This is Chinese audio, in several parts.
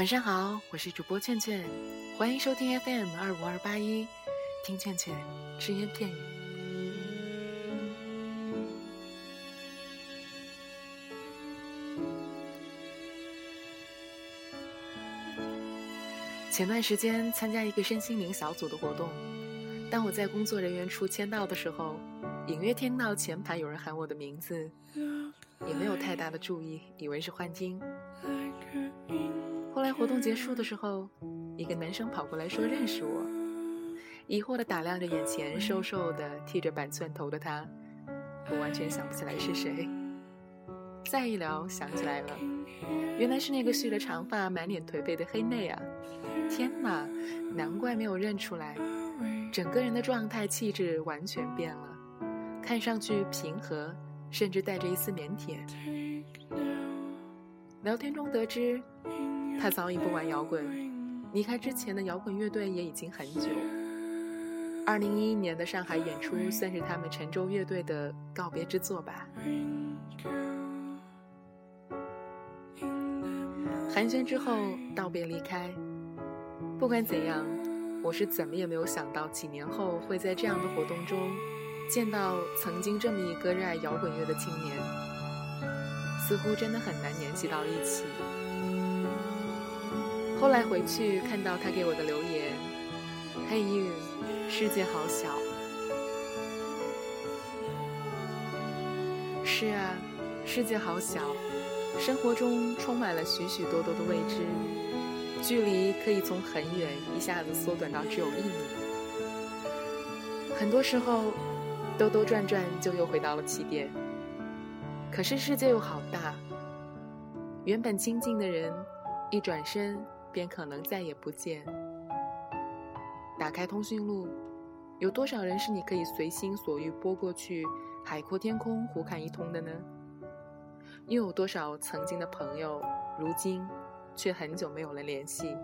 晚上好，我是主播倩倩，欢迎收听 FM 二五二八一，听倩倩只言片语。前段时间参加一个身心灵小组的活动，当我在工作人员处签到的时候，隐约听到前排有人喊我的名字，也没有太大的注意，以为是幻听。在活动结束的时候，一个男生跑过来说认识我，疑惑的打量着眼前瘦瘦的、剃着板寸头的他，我完全想不起来是谁。再一聊，想起来了，原来是那个蓄了长发、满脸颓废的黑妹啊！天哪，难怪没有认出来，整个人的状态、气质完全变了，看上去平和，甚至带着一丝腼腆。聊天中得知。他早已不玩摇滚，离开之前的摇滚乐队也已经很久。二零一一年的上海演出算是他们陈州乐队的告别之作吧。寒暄之后道别离开，不管怎样，我是怎么也没有想到几年后会在这样的活动中见到曾经这么一个热爱摇滚乐的青年，似乎真的很难联系到一起。后来回去看到他给我的留言：“Hey you，世界好小。”是啊，世界好小，生活中充满了许许多多的未知，距离可以从很远一下子缩短到只有一米。很多时候，兜兜转转就又回到了起点。可是世界又好大，原本亲近的人，一转身。便可能再也不见。打开通讯录，有多少人是你可以随心所欲拨过去，海阔天空，胡侃一通的呢？又有多少曾经的朋友，如今却很久没有了联系？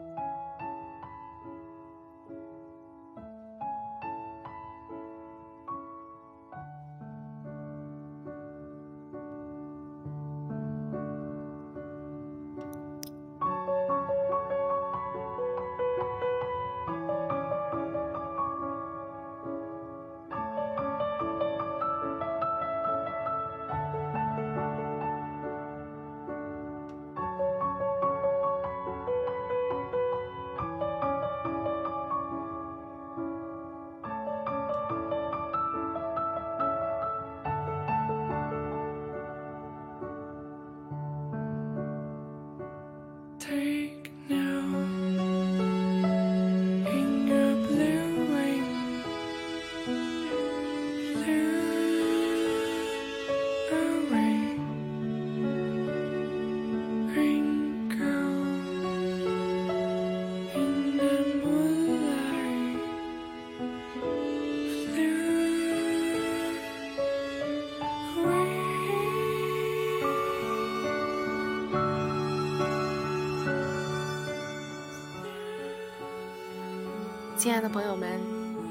亲爱的朋友们，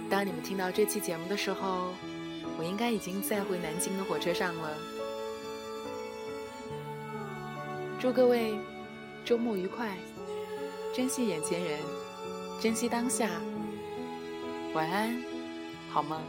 当你们听到这期节目的时候，我应该已经在回南京的火车上了。祝各位周末愉快，珍惜眼前人，珍惜当下，晚安，好梦。